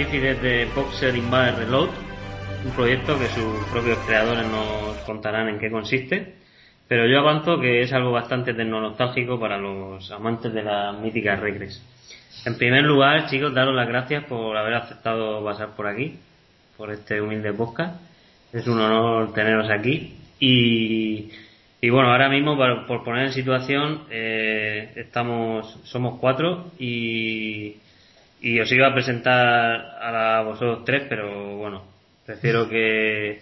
artífices de Boxer Invader Reload, un proyecto que sus propios creadores nos contarán en qué consiste, pero yo avanzo que es algo bastante tecnológico para los amantes de las míticas regres. En primer lugar, chicos, daros las gracias por haber aceptado pasar por aquí, por este humilde podcast. Es un honor teneros aquí y, y bueno, ahora mismo por, por poner en situación, eh, estamos, somos cuatro y, y os iba a presentar a, la- vosotros tres, pero bueno, prefiero que,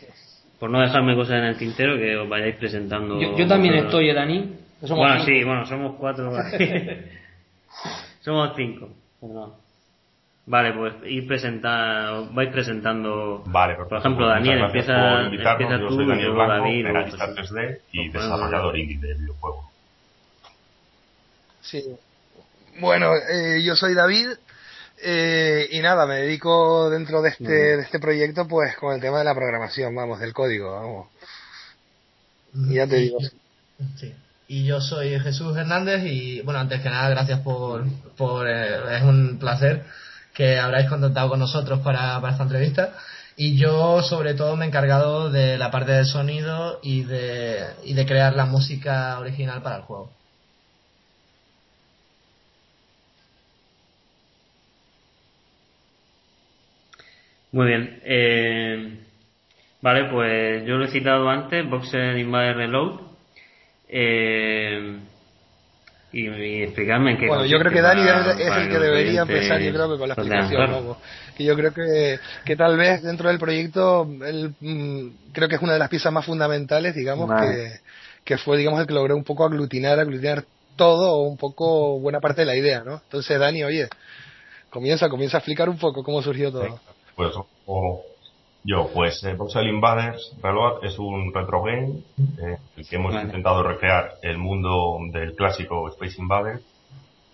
por no dejarme cosas en el tintero, que os vayáis presentando. Yo, yo también vosotros. estoy, ¿eh, Dani. Somos bueno, cinco. sí, bueno, somos cuatro. somos cinco. perdón. Vale, pues ir presentar, os vais presentando. Vale, por perfecto. ejemplo, Pues Daniel, empieza, por empieza Yo tú soy Daniel Blanco, David. luego analista Jesús. 3D y desarrollador indie de videojuegos. Sí. Bueno, eh, yo soy David eh, y nada, me dedico dentro de este, de este proyecto pues con el tema de la programación, vamos, del código, vamos. Y ya te digo. Sí. Y yo soy Jesús Hernández y bueno, antes que nada, gracias por, por eh, es un placer que habráis contactado con nosotros para, para esta entrevista. Y yo sobre todo me he encargado de la parte del sonido y de, y de crear la música original para el juego. Muy bien. Eh, vale, pues yo lo he citado antes, Boxer Invader Reload. Eh, y, y explicarme en qué Bueno, yo creo que Dani para- es, el que debería empezar, yo creo que con la explicación, claro. Que yo creo que, que tal vez dentro del proyecto, él, mm, creo que es una de las piezas más fundamentales, digamos, Vale. que, que fue, digamos, el que logró un poco aglutinar, aglutinar todo o un poco buena parte de la idea, ¿no? Entonces, Dani, oye, comienza, comienza a explicar un poco cómo surgió todo. Pues o- yo, pues eh, Voxel Invaders Reload es un retro game eh, en el que hemos Vale. intentado recrear el mundo del clásico Space Invaders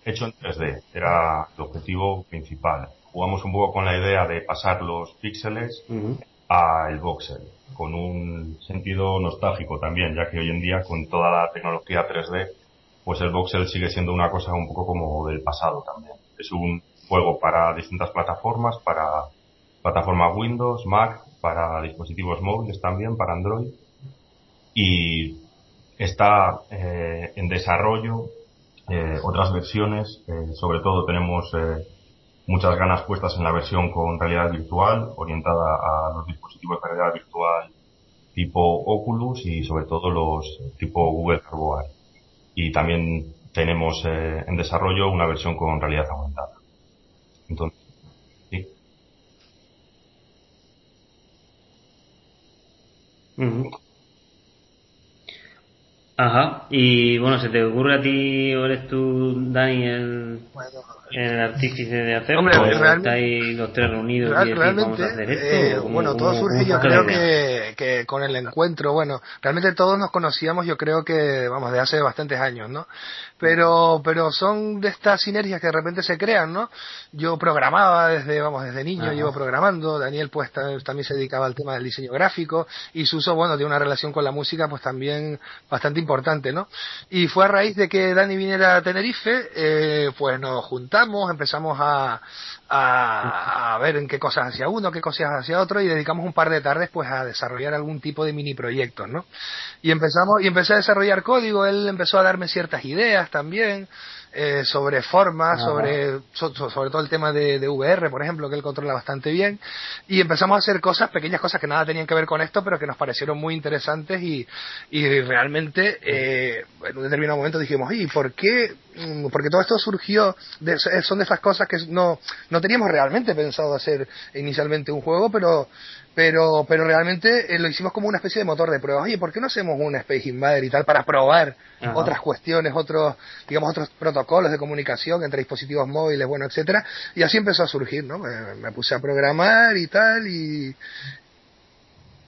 hecho en 3D. Era el objetivo principal. Jugamos un poco con la idea de pasar los píxeles Ujú. al voxel, con un sentido nostálgico también, ya que hoy en día con toda la tecnología 3D, pues el voxel sigue siendo una cosa un poco como del pasado también. Es un juego para distintas plataformas, para plataforma Windows, Mac, para dispositivos móviles también, para Android, y está eh, en desarrollo eh, otras versiones, eh, sobre todo tenemos muchas ganas puestas en la versión con realidad virtual, orientada a los dispositivos de realidad virtual tipo Oculus y sobre todo los tipo Google Hardware. Y también tenemos en desarrollo una versión con realidad aumentada. Entonces, Ajá, y bueno, ¿se te ocurre a ti o eres tú, Dani, el, el artífice de hacerlo? Hombre, ¿O realmente- estáis los tres reunidos Real- y decís, realmente, vamos a hacer esto? eh, ¿O cómo- bueno, todo surge yo creo que, que con el encuentro, bueno, realmente todos nos conocíamos yo creo que, vamos, de hace bastantes años, ¿no? Pero, pero son de estas sinergias que de repente se crean, ¿no? Yo programaba desde, vamos, desde niño, Ajá. llevo programando, Daniel pues ta- también se dedicaba al tema del diseño gráfico y Suso, bueno, tiene una relación con la música pues también bastante importante, ¿no? Y fue a raíz de que Dani viniera a Tenerife, eh, pues nos juntamos, empezamos a, a, a ver en qué cosas hacía uno, qué cosas hacía otro y dedicamos un par de tardes pues a desarrollar algún tipo de mini proyectos, ¿no? Y empezamos, y empecé a desarrollar código, él empezó a darme ciertas ideas también, eh, sobre formas, sobre, sobre todo el tema de, de, VR, por ejemplo, que él controla bastante bien. Y empezamos a hacer cosas, pequeñas cosas que nada tenían que ver con esto, pero que nos parecieron muy interesantes y, y realmente eh, en un determinado momento dijimos, ¿y por qué? Mm, porque todo esto surgió, de, son de esas cosas que no, no teníamos realmente pensado hacer inicialmente un juego, pero pero pero realmente eh, lo hicimos como una especie de motor de prueba. Oye, ¿por qué no hacemos un Space Invader y tal para probar otras cuestiones, otros digamos otros protocolos de comunicación entre dispositivos móviles, bueno, etcétera? Y así empezó a surgir, ¿no? Me, puse a programar y tal y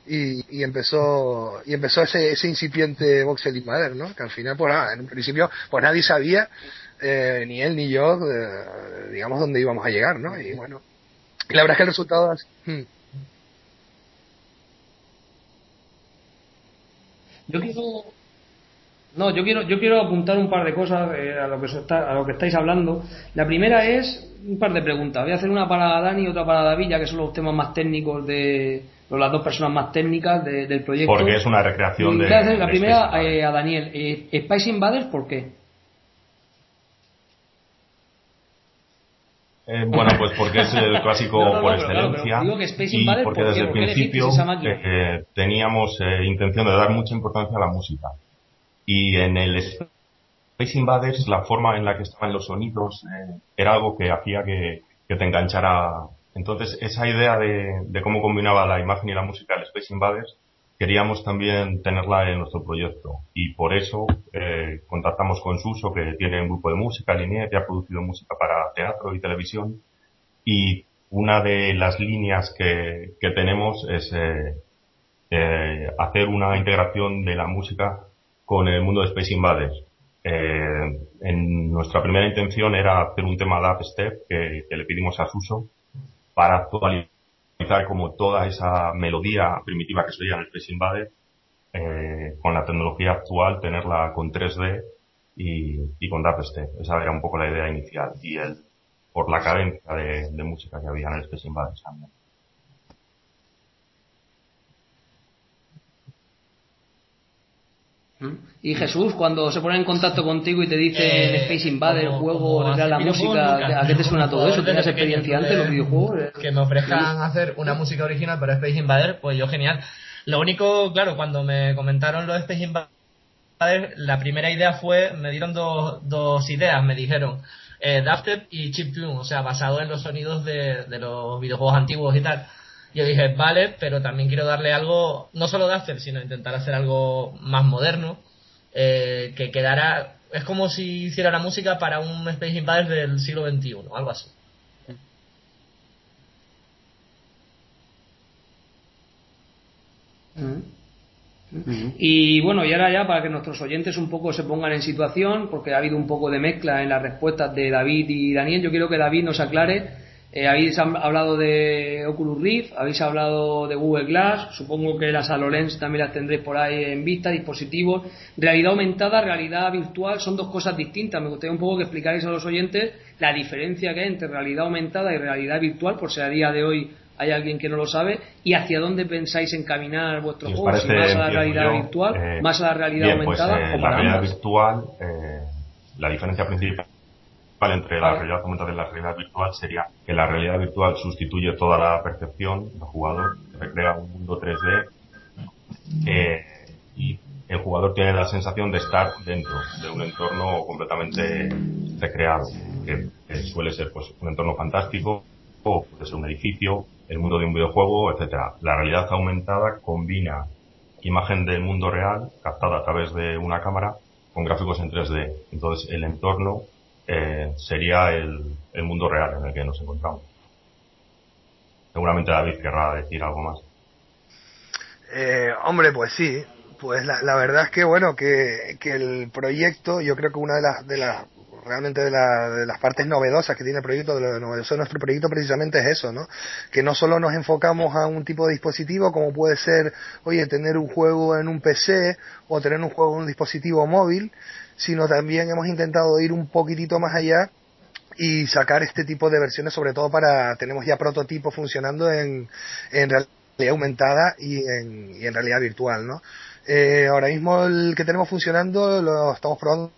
y, empezó y empezó ese, ese incipiente Voxel Invader, ¿no? Que al final, pues nada, en un principio, pues nadie sabía, eh, ni él ni yo, eh, digamos, dónde íbamos a llegar, ¿no? Y bueno, y la verdad es que el resultado... Hmm. Yo quiero. No, yo quiero, yo quiero apuntar un par de cosas eh, a, lo que está, a lo que estáis hablando. La primera es un par de preguntas. Voy a hacer una para Dani y otra para David, ya que son los temas más técnicos de, las dos personas más técnicas del proyecto. Porque es una recreación de. la primera eh, a Daniel. Eh, Spice Invaders, ¿por qué? Eh, bueno, pues porque es el clásico por excelencia y porque desde el principio eh, teníamos eh, intención de dar mucha importancia a la música. Y en el Space Invaders la forma en la que estaban los sonidos era algo que hacía que, te enganchara. Entonces esa idea de, de, cómo combinaba la imagen y la música del Space Invaders queríamos también tenerla en nuestro proyecto y por eso eh, contactamos con Suso que tiene un grupo de música, Línea, que ha producido música para teatro y televisión y una de las líneas que, que tenemos es eh, eh, hacer una integración de la música con el mundo de Space Invaders. Eh, en nuestra primera intención era hacer un tema de Step que, que le pedimos a Suso para actualizar como toda esa melodía primitiva que se oía en el Space Invade, eh, con la tecnología actual, tenerla con 3D y, con Dubstep. Esa era un poco la idea inicial. Y el, por la cadencia de, música que había en el Space Invaders también. Y Jesús, cuando se pone en contacto contigo y te dice eh, Space Invader, el juego, la música, ¿a qué te suena todo eso? ¿Tienes experiencia antes los videojuegos? Que me ofrezcan hacer una música original para Space Invader, pues yo genial. Lo único, claro, cuando me comentaron los Space Invader, la primera idea fue, me dieron dos, dos ideas, me dijeron eh, y Chiptune, o sea, basado en los sonidos de, de los videojuegos antiguos y tal. Yo dije, vale, pero también quiero darle algo, no solo de hacer, sino intentar hacer algo más moderno, eh, que quedara, es como si hiciera la música para un Space Invaders del siglo XXI, algo así. Y bueno, y ahora ya para que nuestros oyentes un poco se pongan en situación, porque ha habido un poco de mezcla en las respuestas de David y Daniel, yo quiero que David nos aclare eh, habéis hablado de Oculus Rift, habéis hablado de Google Glass, supongo que las HoloLens también las tendréis por ahí en vista, dispositivos. Realidad aumentada, realidad virtual son dos cosas distintas. Me gustaría un poco que explicáis a los oyentes la diferencia que hay entre realidad aumentada y realidad virtual, por si a día de hoy hay alguien que no lo sabe, y hacia dónde pensáis encaminar vuestro juego, más a la realidad virtual, eh, más a la realidad pues, aumentada. Eh, la realidad virtual, la diferencia principal entre la realidad aumentada y la realidad virtual sería que la realidad virtual sustituye toda la percepción del jugador, recrea un mundo 3D eh, y el jugador tiene la sensación de estar dentro de un entorno completamente recreado, que, suele ser pues un entorno fantástico o puede ser un edificio, el mundo de un videojuego, etcétera. La realidad aumentada combina imagen del mundo real captada a través de una cámara con gráficos en 3D. Entonces el entorno eh, sería el, el, mundo real en el que nos encontramos. Seguramente David querrá decir algo más. Eh, hombre, pues sí. Pues la, la, verdad es que, bueno, que, que el proyecto, yo creo que una de las, de realmente de, la, de, las partes novedosas que tiene el proyecto, de lo novedoso de nuestro proyecto precisamente es eso, ¿no? Que no solo nos enfocamos a un tipo de dispositivo como puede ser, oye, tener un juego en un PC o tener un juego en un dispositivo móvil, sino también hemos intentado ir un poquitito más allá y sacar este tipo de versiones, sobre todo para, tenemos ya prototipos funcionando en, en realidad aumentada y en, y en realidad virtual, ¿no? Eh, ahora mismo el que tenemos funcionando lo estamos probando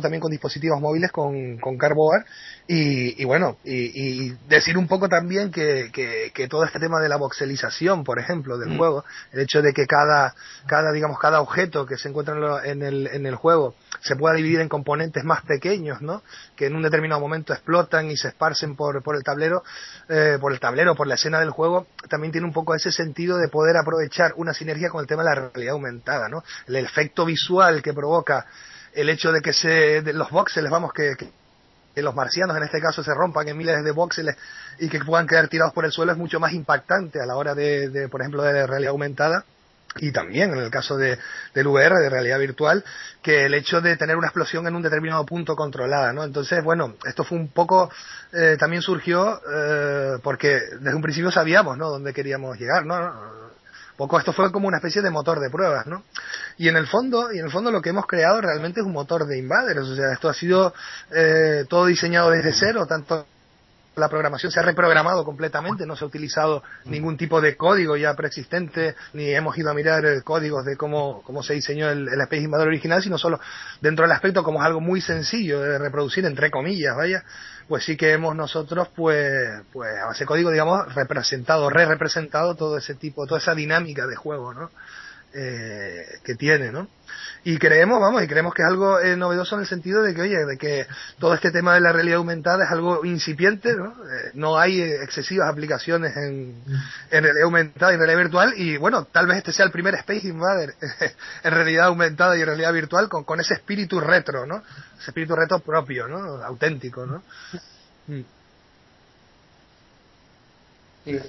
también con dispositivos móviles con, con Carboard y, y bueno, y, y, decir un poco también que, que, que, todo este tema de la voxelización, por ejemplo, del mm. juego, el hecho de que cada, cada, digamos, cada objeto que se encuentra en, el, en el juego se pueda dividir en componentes más pequeños, ¿no? Que en un determinado momento explotan y se esparcen por, por el tablero, eh, por el tablero, por la escena del juego, también tiene un poco ese sentido de poder aprovechar una sinergia con el tema de la realidad aumentada, ¿no? El efecto visual que provoca el hecho de que se, de los voxeles, vamos, que, que, los marcianos en este caso se rompan en miles de voxeles y que puedan quedar tirados por el suelo es mucho más impactante a la hora de, de por ejemplo, de realidad aumentada y también en el caso de, del VR, de realidad virtual, que el hecho de tener una explosión en un determinado punto controlada, ¿no? Entonces, bueno, esto fue un poco, eh, también surgió eh, porque desde un principio sabíamos, ¿no? Dónde queríamos llegar, ¿no? Poco esto fue como una especie de motor de pruebas, ¿no? Y en el fondo, y en el fondo lo que hemos creado realmente es un motor de invaders, o sea, esto ha sido eh, todo diseñado desde cero, tanto la programación se ha reprogramado completamente, no se ha utilizado ningún tipo de código ya preexistente, ni hemos ido a mirar el códigos de cómo, cómo se diseñó el, el Space original, sino solo dentro del aspecto como es algo muy sencillo de reproducir, entre comillas, vaya, pues sí que hemos nosotros, pues, pues a base código, digamos, representado, re-representado todo ese tipo, toda esa dinámica de juego, ¿no? Eh, que tiene, ¿no? Y creemos, vamos, y creemos que es algo eh, novedoso en el sentido de que, oye, de que todo este tema de la realidad aumentada es algo incipiente, ¿no? Eh, no hay excesivas aplicaciones en, en, realidad aumentada y en realidad virtual, y bueno, tal vez este sea el primer Space Invader en realidad aumentada y en realidad virtual con, con ese espíritu retro, ¿no? Ese espíritu retro propio, ¿no? Auténtico, ¿no? Mm. Sí.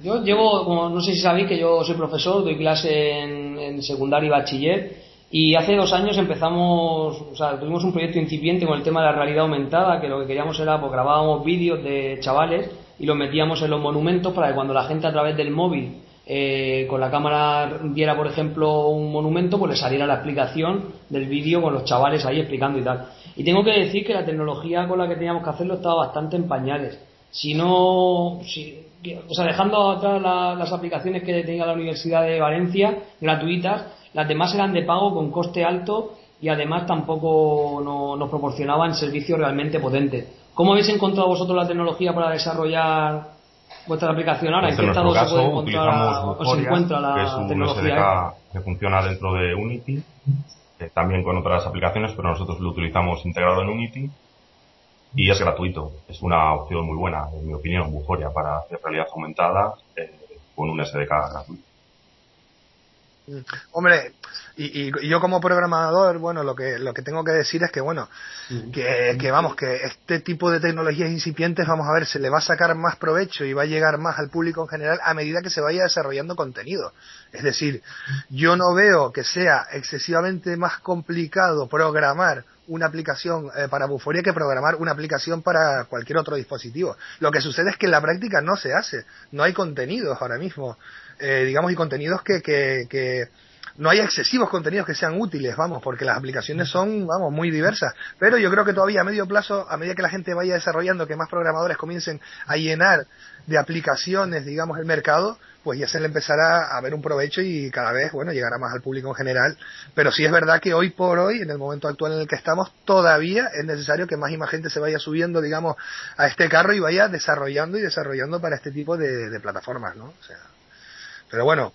Yo llevo, como no sé si sabéis que yo soy profesor, doy clase en, en secundaria y bachiller y hace dos años empezamos, o sea, tuvimos un proyecto incipiente con el tema de la realidad aumentada, que lo que queríamos era, pues grabábamos vídeos de chavales y los metíamos en los monumentos para que cuando la gente a través del móvil eh, con la cámara viera, por ejemplo, un monumento, pues le saliera la explicación del vídeo con los chavales ahí explicando y tal. Y tengo que decir que la tecnología con la que teníamos que hacerlo estaba bastante en pañales. Si no, si, o sea, dejando atrás las aplicaciones que tenía la Universidad de Valencia, gratuitas, las demás eran de pago con coste alto y además tampoco no, nos proporcionaban servicios realmente potentes. ¿Cómo habéis encontrado vosotros la tecnología para desarrollar vuestra aplicación ahora? ¿En qué estado se puede encontrar o se encuentra la que es un tecnología? que funciona dentro de Unity, eh, también con otras aplicaciones, pero nosotros lo utilizamos integrado en Unity y es gratuito. Es una opción muy buena, en mi opinión, Buforia, para hacer realidad aumentada eh, con un SDK gratuito. Hombre, y, y, yo como programador, bueno, lo que lo que tengo que decir es que bueno, que, que, vamos, que este tipo de tecnologías incipientes, vamos a ver, se le va a sacar más provecho y va a llegar más al público en general a medida que se vaya desarrollando contenido. Es decir, yo no veo que sea excesivamente más complicado programar una aplicación eh, para Buforia que programar una aplicación para cualquier otro dispositivo. Lo que sucede es que en la práctica no se hace, no hay contenidos ahora mismo, eh, digamos, y contenidos que, que, no hay excesivos contenidos que sean útiles, vamos, porque las aplicaciones son, vamos, muy diversas. Pero yo creo que todavía a medio plazo, a medida que la gente vaya desarrollando, que más programadores comiencen a llenar de aplicaciones, digamos, el mercado, pues ya se le empezará a ver un provecho y cada vez, bueno, llegará más al público en general. Pero sí es verdad que hoy por hoy, en el momento actual en el que estamos, todavía es necesario que más y más gente se vaya subiendo, digamos, a este carro y vaya desarrollando y desarrollando para este tipo de, de plataformas, ¿no? O sea, pero bueno.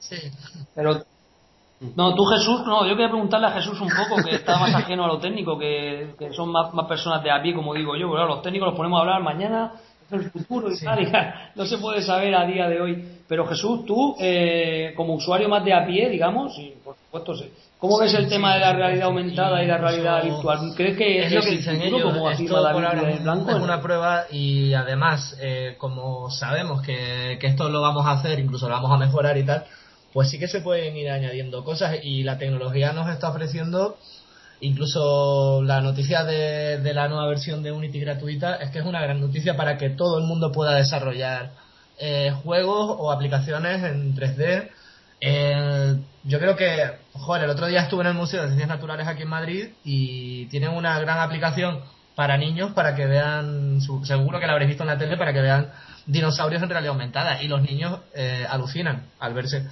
Sí. Pero no, tú Jesús, no, yo quería preguntarle a Jesús un poco, que está más ajeno a lo técnico, que, que son más, más, personas de a pie, como digo yo, pero los técnicos los ponemos a hablar mañana, el futuro y tal, y no se puede saber a día de hoy. Pero Jesús, tú, eh, como usuario más de a pie, digamos, y por supuesto, ¿cómo ves el tema de la realidad aumentada y la realidad virtual? ¿Crees que es, lo que dicen ellos? Como esto por ahora blanco, es una prueba y además, eh, como sabemos que, que esto lo vamos a hacer, incluso lo vamos a mejorar y tal, pues sí que se pueden ir añadiendo cosas y la tecnología nos está ofreciendo incluso la noticia de, de, la nueva versión de Unity gratuita es que es una gran noticia para que todo el mundo pueda desarrollar eh, juegos o aplicaciones en 3D. Eh, yo creo que, joder, el otro día estuve en el Museo de Ciencias Naturales aquí en Madrid y tienen una gran aplicación para niños para que vean, seguro que lo habréis visto en la tele, para que vean dinosaurios en realidad aumentada y los niños eh, alucinan al verse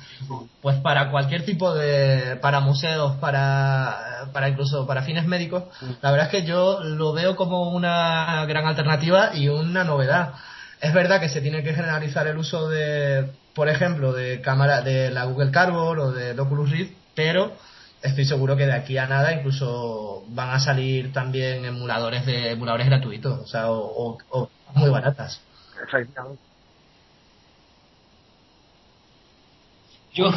pues para cualquier tipo de para museos para para incluso para fines médicos la verdad es que yo lo veo como una gran alternativa y una novedad es verdad que se tiene que generalizar el uso de por ejemplo de cámara de la Google Cardboard o de Oculus Rift pero estoy seguro que de aquí a nada incluso van a salir también emuladores de emuladores gratuitos o sea o muy baratas. Yo,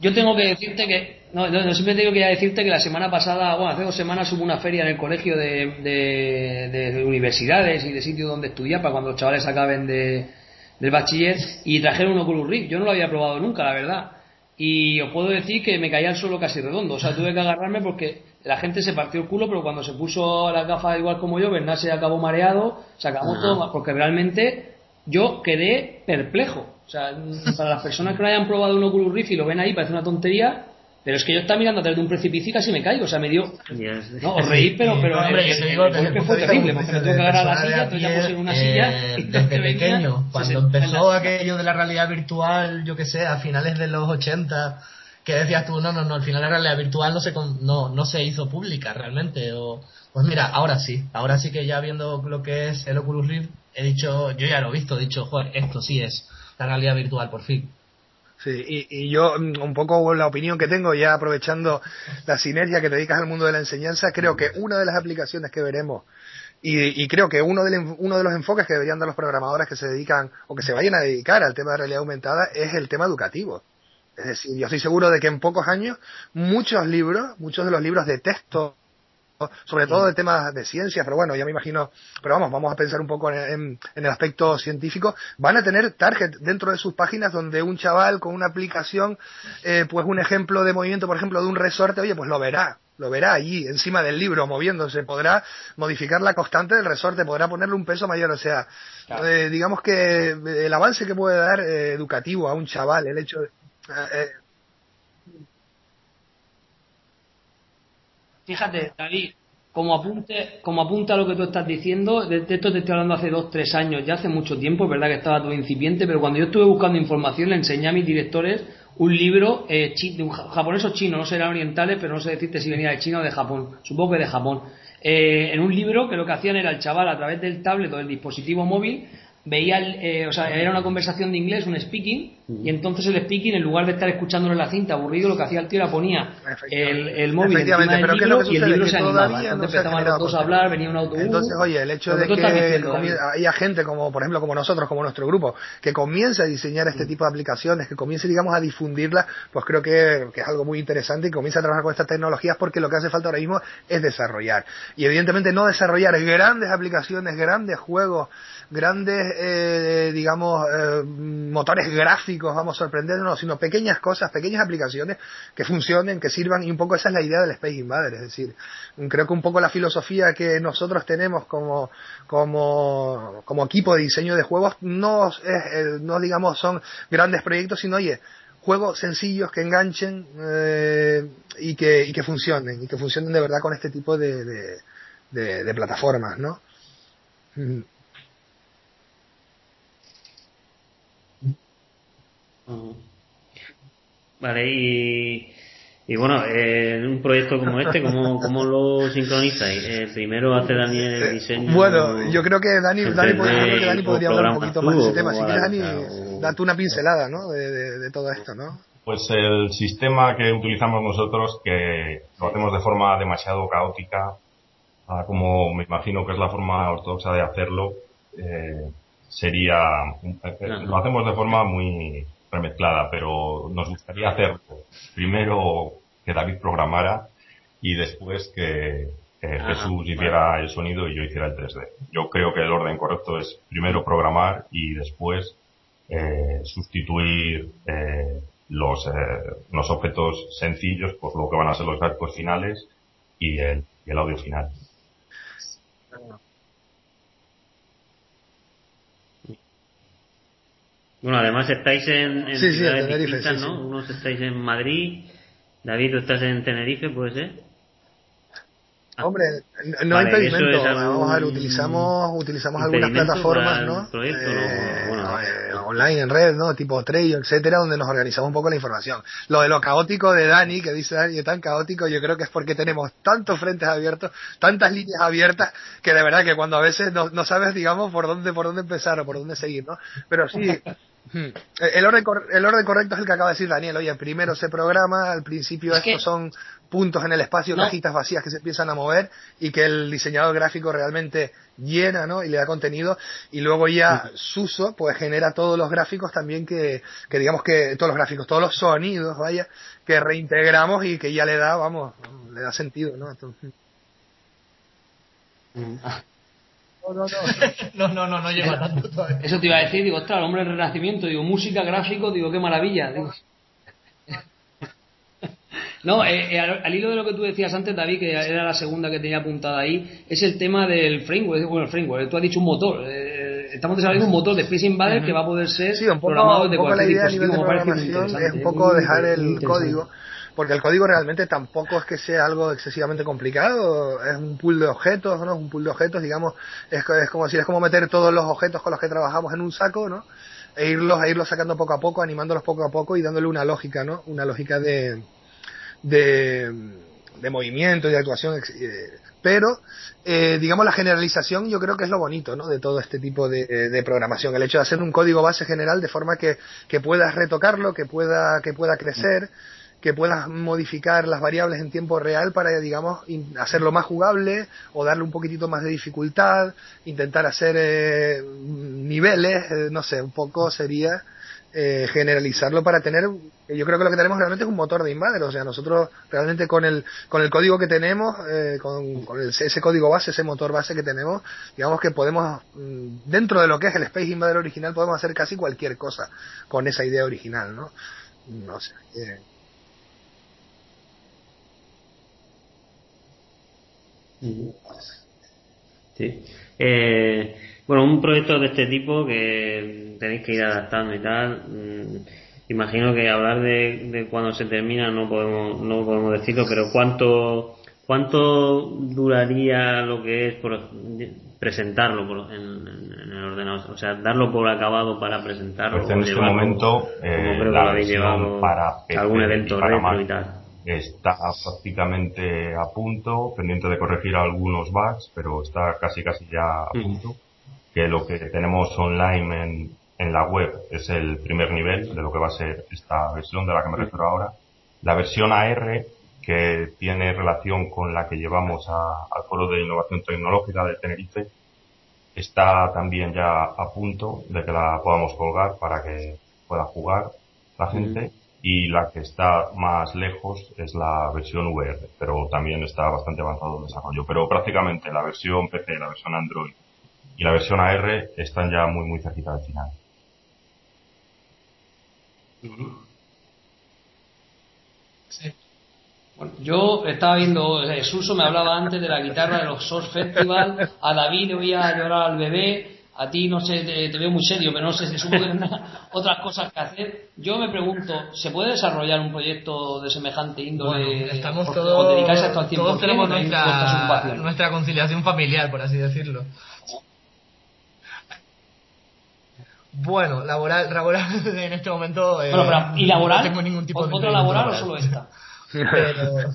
yo tengo que decirte que, no, no, siempre tengo que decirte que la semana pasada, bueno, hace dos semanas hubo una feria en el colegio de, de, universidades y de sitios donde estudiar para cuando los chavales acaben de, del bachiller y trajeron un Oculus Rift. Yo no lo había probado nunca, la verdad. Y os puedo decir que me caía el suelo casi redondo. O sea, tuve que agarrarme porque la gente se partió el culo, pero cuando se puso las gafas igual como yo, Bernard se acabó mareado, se acabó todo, porque realmente yo quedé perplejo. O sea, para las personas que no hayan probado un Oculus Rift y lo ven ahí, parece una tontería, pero es que yo estaba mirando a través de un precipicio y casi me caigo. O sea, me dio. No, os reí, pero, pero hombre, el, golpe fue terrible, porque me tuve que agarrar a la silla, entonces ya puse en una silla. Eh, desde pequeño, cuando empezó aquello de la realidad virtual, yo que sé, a finales de los 80 que decías tú, no, no, no, al final la realidad virtual no se, no, no se hizo pública realmente. O, pues mira, ahora sí, ahora sí que ya viendo lo que es el Oculus Rift, he dicho, yo ya lo he visto, he dicho, joder, esto sí es la realidad virtual, por fin. Sí, y, y, yo mm, un poco la opinión que tengo, ya aprovechando la sinergia que te dedicas al mundo de la enseñanza, creo que una de las aplicaciones que veremos y, y, creo que uno de, uno de los enfoques que deberían dar los programadores que se dedican o que se vayan a dedicar al tema de realidad aumentada es el tema educativo. Es decir, yo estoy seguro de que en pocos años muchos libros, muchos de los libros de texto, sobre todo de temas de ciencia, pero bueno, ya me imagino, pero vamos, vamos a pensar un poco en, el aspecto científico, van a tener target dentro de sus páginas donde un chaval con una aplicación, eh, pues un ejemplo de movimiento, por ejemplo, de un resorte, oye, pues lo verá, lo verá allí, encima del libro, moviéndose, podrá modificar la constante del resorte, podrá ponerle un peso mayor, o sea, eh, digamos que el avance que puede dar eh, educativo a un chaval, el hecho de, eh, Fíjate, David, como apunte, como apunta lo que tú estás diciendo, de, esto te estoy hablando hace dos, tres años, ya hace mucho tiempo, es verdad que estaba todo incipiente, pero cuando yo estuve buscando información le enseñé a mis directores un libro eh, de un japonés o chino, no serán orientales, pero no sé decirte si venía de China o de Japón, supongo que de Japón. Eh, en un libro que lo que hacían era el chaval a través del tablet o del dispositivo móvil veía, eh, o sea, era una conversación de inglés, un speaking, y entonces el speaking, en lugar de estar escuchándolo en la cinta aburrido, lo que hacía el tío era ponía el, el móvil encima del pero libro y el libro se animaba. Entonces empezaban los dos a hablar, venía un autobús. Entonces, oye, el hecho de que haya gente como, por ejemplo, como nosotros, como nuestro grupo, que comience a diseñar este tipo de aplicaciones, que comience, digamos, a difundirlas, pues creo que, que es algo muy interesante y comience a trabajar con estas tecnologías porque lo que hace falta ahora mismo es desarrollar. Y evidentemente no desarrollar grandes aplicaciones, grandes juegos, grandes, eh, digamos, eh, motores gráficos, vamos a sorprendernos, sino pequeñas cosas, pequeñas aplicaciones que funcionen, que sirvan, y un poco esa es la idea del Space Invader, es decir, creo que un poco la filosofía que nosotros tenemos como, como, como equipo de diseño de juegos no es, eh, no digamos son grandes proyectos, sino oye, juegos sencillos que enganchen y, que, y que funcionen, y que funcionen de verdad con este tipo de, de, plataformas, ¿no? Vale, y, y bueno, en un proyecto como este, ¿cómo, cómo lo sincronizáis? Eh, primero hace Daniel el diseño. Bueno, yo creo que Dani, Dani, podría, que Dani podría hablar un poquito más de ese tema. Si quieres, Dani, date una pincelada ¿no? de, de, todo esto, ¿no? Pues el sistema que utilizamos nosotros, que lo hacemos de forma demasiado caótica, como me imagino que es la forma ortodoxa de hacerlo, eh, sería, eh, lo hacemos de forma muy, remezclada, pero nos gustaría hacer primero que David programara y después que, Jesús hiciera el sonido y yo hiciera el 3D. Yo creo que el orden correcto es primero programar y después eh, sustituir eh, los, eh, los objetos sencillos por lo que van a ser los gráficos finales y el, y el audio final. Bueno, además estáis en, en ciudades distintas, ¿no? Unos estáis en Madrid, David, tú estás en Tenerife, ¿puede ser? Hombre, no hay impedimento. Vamos a ver, utilizamos, utilizamos algunas plataformas, ¿no? Eh, eh, online, en red, ¿no? Tipo Trello, etcétera, donde nos organizamos un poco la información. Lo de lo caótico de Dani, que dice Dani, es tan caótico, yo creo que es porque tenemos tantos frentes abiertos, tantas líneas abiertas, que de verdad que cuando a veces no, no sabes, digamos, por dónde, por dónde empezar o por dónde seguir, ¿no? Pero sí, hmm, el orden, el orden correcto es el que acaba de decir Daniel. Oye, primero se programa, al principio estos son puntos en el espacio, cajitas vacías que se empiezan a mover y que el diseñador gráfico realmente llena, ¿no? Y le da contenido y luego ya Suso pues genera todos los gráficos también que, que digamos que todos los gráficos, todos los sonidos, vaya, que reintegramos y que ya le da, vamos, le da sentido, ¿no? No, no, no, no, no, no lleva tanto Eso te iba a decir, digo, ostras, el hombre del renacimiento, digo, música, gráfico, digo, qué maravilla. Digo. No, eh, eh, al, hilo de lo que tú decías antes, David, que era la segunda que tenía apuntada ahí, es el tema del framework. Bueno, el framework, tú has dicho un motor. Eh, estamos desarrollando un motor de Space Invader que va a poder ser sí, un poco, programado desde cualquier la idea dispositivo. A nivel de es un poco dejar el código porque el código realmente tampoco es que sea algo excesivamente complicado, es un pool de objetos, ¿no? Un pool de objetos, digamos, es, como si es como meter todos los objetos con los que trabajamos en un saco, ¿no? E irlos, e irlos sacando poco a poco, animándolos poco a poco y dándole una lógica, ¿no? Una lógica de, de, de movimiento y de actuación, eh, pero eh, digamos la generalización yo creo que es lo bonito ¿no? de todo este tipo de, eh, de, programación el hecho de hacer un código base general de forma que, que puedas retocarlo que pueda que pueda crecer que puedas modificar las variables en tiempo real para, digamos, hacerlo más jugable o darle un poquitito más de dificultad, intentar hacer eh, niveles, eh, no sé, un poco sería eh, generalizarlo para tener, yo creo que lo que tenemos realmente es un motor de Invader, o sea, nosotros realmente con el, con el código que tenemos, con, con ese código base, ese motor base que tenemos, digamos que podemos, mm, dentro de lo que es el Space Invader original, podemos hacer casi cualquier cosa con esa idea original, ¿no? No sé. Sí. Eh, bueno, un proyecto de este tipo que tenéis que ir adaptando y tal. Mm, imagino que hablar de, cuando se termina no podemos no podemos decirlo, pero cuánto cuánto duraría lo que es por presentarlo en, el ordenador, o sea, darlo por acabado para presentarlo. Pues en este momento, eh, la versión para algún evento retro y tal está prácticamente a punto, pendiente de corregir algunos bugs, pero está casi casi ya a punto. Que lo que tenemos online en, en la web es el primer nivel de lo que va a ser esta versión de la que me refiero ahora. La versión AR, que tiene relación con la que llevamos al Foro de Innovación Tecnológica de Tenerife, está también ya a punto de que la podamos colgar para que pueda jugar la gente y la que está más lejos es la versión VR, pero también está bastante avanzado el desarrollo. Pero prácticamente la versión PC, la versión Android y la versión AR están ya muy muy cerquita del final. Yo estaba viendo, Suso me hablaba antes de la guitarra de los Source Festival, a David le voy a llorar al bebé, a ti no sé, te, veo muy serio, pero no sé, si supongo que otras cosas que hacer. Yo me pregunto, ¿se puede desarrollar un proyecto de semejante índole? estamos todos, o dedicarse a esto al todos tenemos nuestra, nuestra conciliación familiar, por así decirlo. Bueno, laboral, laboral en este momento. Eh, ¿y laboral? No tengo ningún tipo de ¿Otro laboral o solo esta? Pero,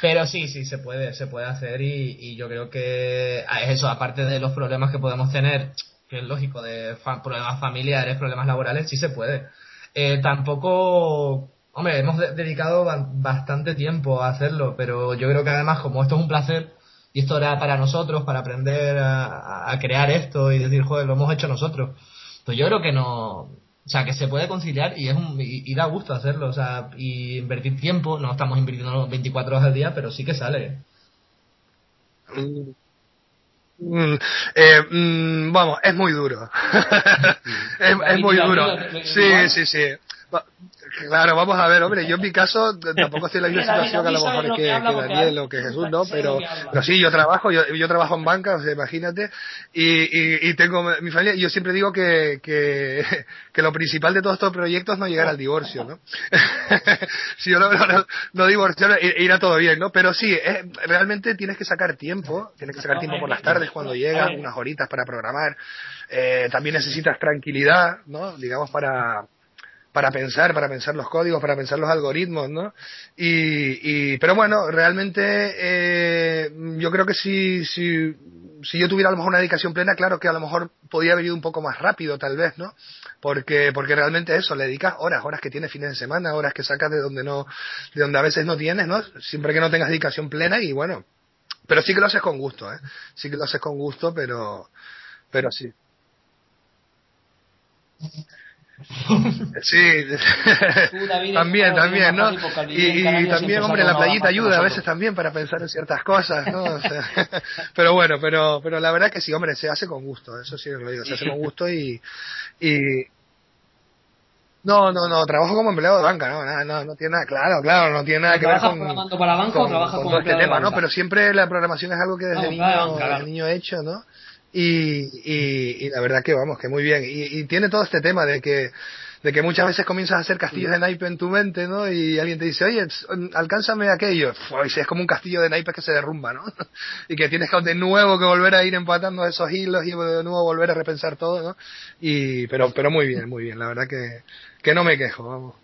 pero sí, sí, se puede, se puede hacer y, yo creo que ah, eso, aparte de los problemas que podemos tener, que es lógico, de problemas familiares, problemas laborales, sí se puede. Eh, tampoco, hombre, hemos dedicado bastante tiempo a hacerlo, pero yo creo que además como esto es un placer y esto era para nosotros, para aprender a, a crear esto y decir, joder, lo hemos hecho nosotros, pues yo creo que no, o sea, que se puede conciliar y es un, y, da gusto hacerlo, o sea, y invertir tiempo, no estamos invirtiendo 24 horas al día, pero sí que sale. Mm, eh, mm, vamos, es muy duro. es, muy duro. Sí, sí, sí. Claro, vamos a ver, hombre, yo en mi caso tampoco estoy en la misma situación que a lo mejor que, que, Daniel o que Jesús, ¿no? Pero, pero sí, yo trabajo, yo, yo trabajo en banca, o sea, imagínate, y, y, y tengo mi familia, y yo siempre digo que, que, que lo principal de todos estos proyectos es no llegar al divorcio, ¿no? si yo no, no, no divorcio, irá todo bien, ¿no? Pero sí, es, realmente tienes que sacar tiempo, tienes que sacar tiempo por las tardes cuando llegan, unas horitas para programar, eh, también necesitas tranquilidad, ¿no? Digamos, para, para pensar, para pensar los códigos, para pensar los algoritmos, ¿no? Y, y pero bueno, realmente eh, yo creo que si, si, si yo tuviera a lo mejor una dedicación plena, claro que a lo mejor podría haber ido un poco más rápido, tal vez, ¿no? Porque, porque realmente eso, le dedicas horas, horas que tienes fines de semana, horas que sacas de donde no, de donde a veces no tienes, ¿no? Siempre que no tengas dedicación plena y bueno, pero sí que lo haces con gusto, ¿eh? Sí que lo haces con gusto, pero, pero sí. Sí, también, también, ¿no? Y, y también, hombre, la playita ayuda a veces también para pensar en ciertas cosas, ¿no? O sea, pero bueno, pero, pero la verdad que sí, hombre, se hace con gusto, eso sí lo digo, se hace con gusto y, y no, no, no, trabajo como empleado de banca, no, no, no, no tiene nada, claro, claro, no tiene nada que ver con, programando para banco con, o trabajas con como todo este tema, ¿no? Pero siempre la programación es algo que desde No, niño, claro. desde niño he hecho, ¿no? Y, y, y la verdad que vamos, que muy bien. Y, y tiene todo este tema de que, de que muchas veces comienzas a hacer castillos de naipes en tu mente, ¿no? Y alguien te dice, oye, alcánzame aquello. Pues es como un castillo de naipes que se derrumba, ¿no? y que tienes que de nuevo que volver a ir empatando esos hilos y de nuevo volver a repensar todo, ¿no? Y, pero, pero muy bien, muy bien. La verdad que, que no me quejo, vamos.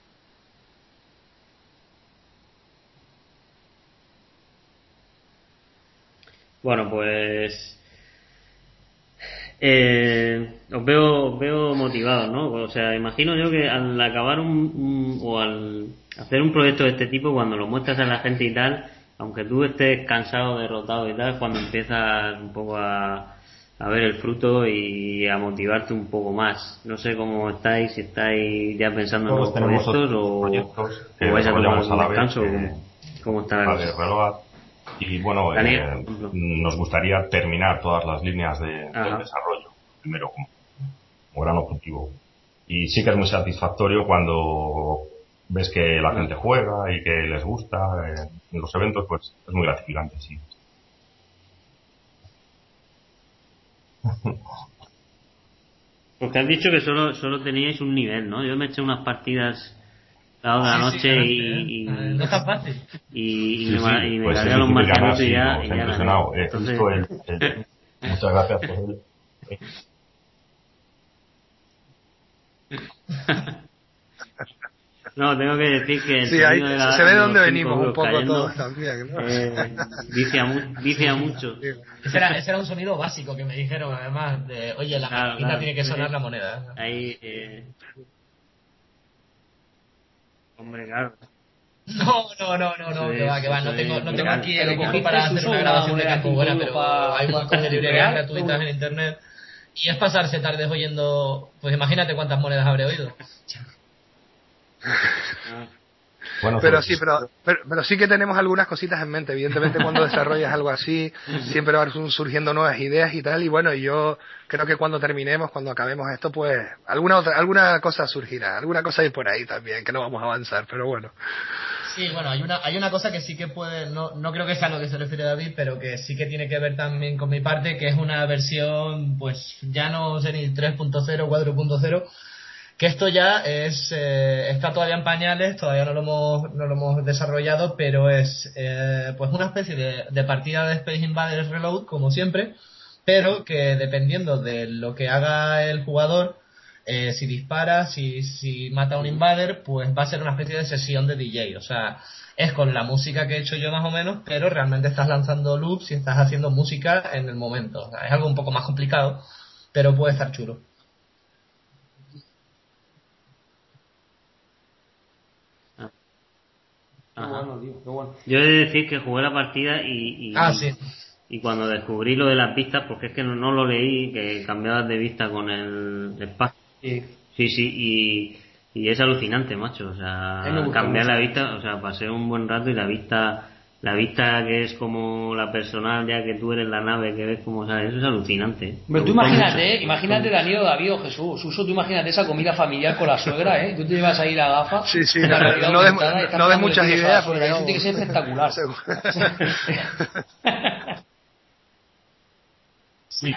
Bueno, pues. Eh, os veo, os veo motivados, ¿no? O sea, imagino yo que al acabar un, un- o al hacer un proyecto de este tipo, cuando lo muestras a la gente y tal, aunque tú estés cansado, derrotado y tal, cuando empiezas un poco a, a ver el fruto y a motivarte un poco más. No sé cómo estáis, si estáis ya pensando en los proyectos o, proyectos que o vais a tomar un descanso. que- ¿cómo, cómo está la Vale, cosa? Y bueno, eh, nos gustaría terminar todas las líneas de, del desarrollo, primero como, como gran objetivo. Y sí que es muy satisfactorio cuando ves que la gente juega y que les gusta eh, en los eventos, pues es muy gratificante, sí. Porque has dicho que solo, solo teníais un nivel, ¿no? Yo me eché unas partidas la otra Sí, noche sí, y, y, eh, No es tan fácil. y, y Sí, me, y me pues marcianos y ya, ya impresionado. Eh, Entonces, el- el- muchas gracias por el, no, tengo que decir que el Sí, ahí de la- se ve dónde venimos un poco cayendo, todos también, ¿no? eh, vicia, mu- vicia mucho. Ese era, ese era un sonido básico que me dijeron, además, de, oye, la Claro, máquina claro, tiene que sonar la moneda. Ahí, eh... Hombre, claro. No, no, no, no, no, que va, que va. No tengo, no tengo aquí el equipo para hacer una grabación de buena, euros pero hay un montón de librerías gratuitas en internet. Y es pasarse tardes oyendo, pues imagínate cuántas monedas habré oído. bueno, Pero sí, pero, pero, pero sí que tenemos algunas cositas en mente. Evidentemente, cuando desarrollas algo así, siempre van surgiendo nuevas ideas y tal. Y bueno, y yo creo que cuando terminemos, cuando acabemos esto, pues alguna otra, alguna cosa surgirá, alguna cosa hay por ahí también, que no vamos a avanzar, pero bueno. Sí, bueno, hay una, hay una cosa que sí que puede, no, no creo que sea a lo que se refiere David, pero que sí que tiene que ver también con mi parte, que es una versión, pues ya no sé ni 3.0, 4.0, que esto ya es, eh, está todavía en pañales, todavía no lo hemos, no lo hemos desarrollado, pero es eh, pues una especie de, de partida de Space Invaders Reload, como siempre, pero que dependiendo de lo que haga el jugador, eh, si dispara, si, si mata a un invader, pues va a ser una especie de sesión de DJ. O sea, es con la música que he hecho yo más o menos, pero realmente estás lanzando loops y estás haciendo música en el momento. O sea, es algo un poco más complicado, pero puede estar chulo. Qué Ajá. bueno, tío, qué bueno. Yo he de decir que jugué la partida y, y, Ah, sí. y cuando descubrí lo de las vistas, porque es que no, no lo leí, que cambiabas de vista con el espacio. Sí. Sí, sí, y, y es alucinante, macho. O sea, cambiar mucho. la vista, o sea, pasé un buen rato y la vista la vista que es como la personal, ya que tú eres la nave, que ves como sale, eso es alucinante. Pero tú imagínate, imagínate Daniel, David o Jesús, Uso, tú imagínate esa comida familiar con la suegra, ¿eh? Tú te llevas ahí la gafa. Sí, sí, no, de, muchas ideas, porque eso tiene que ser espectacular. sí.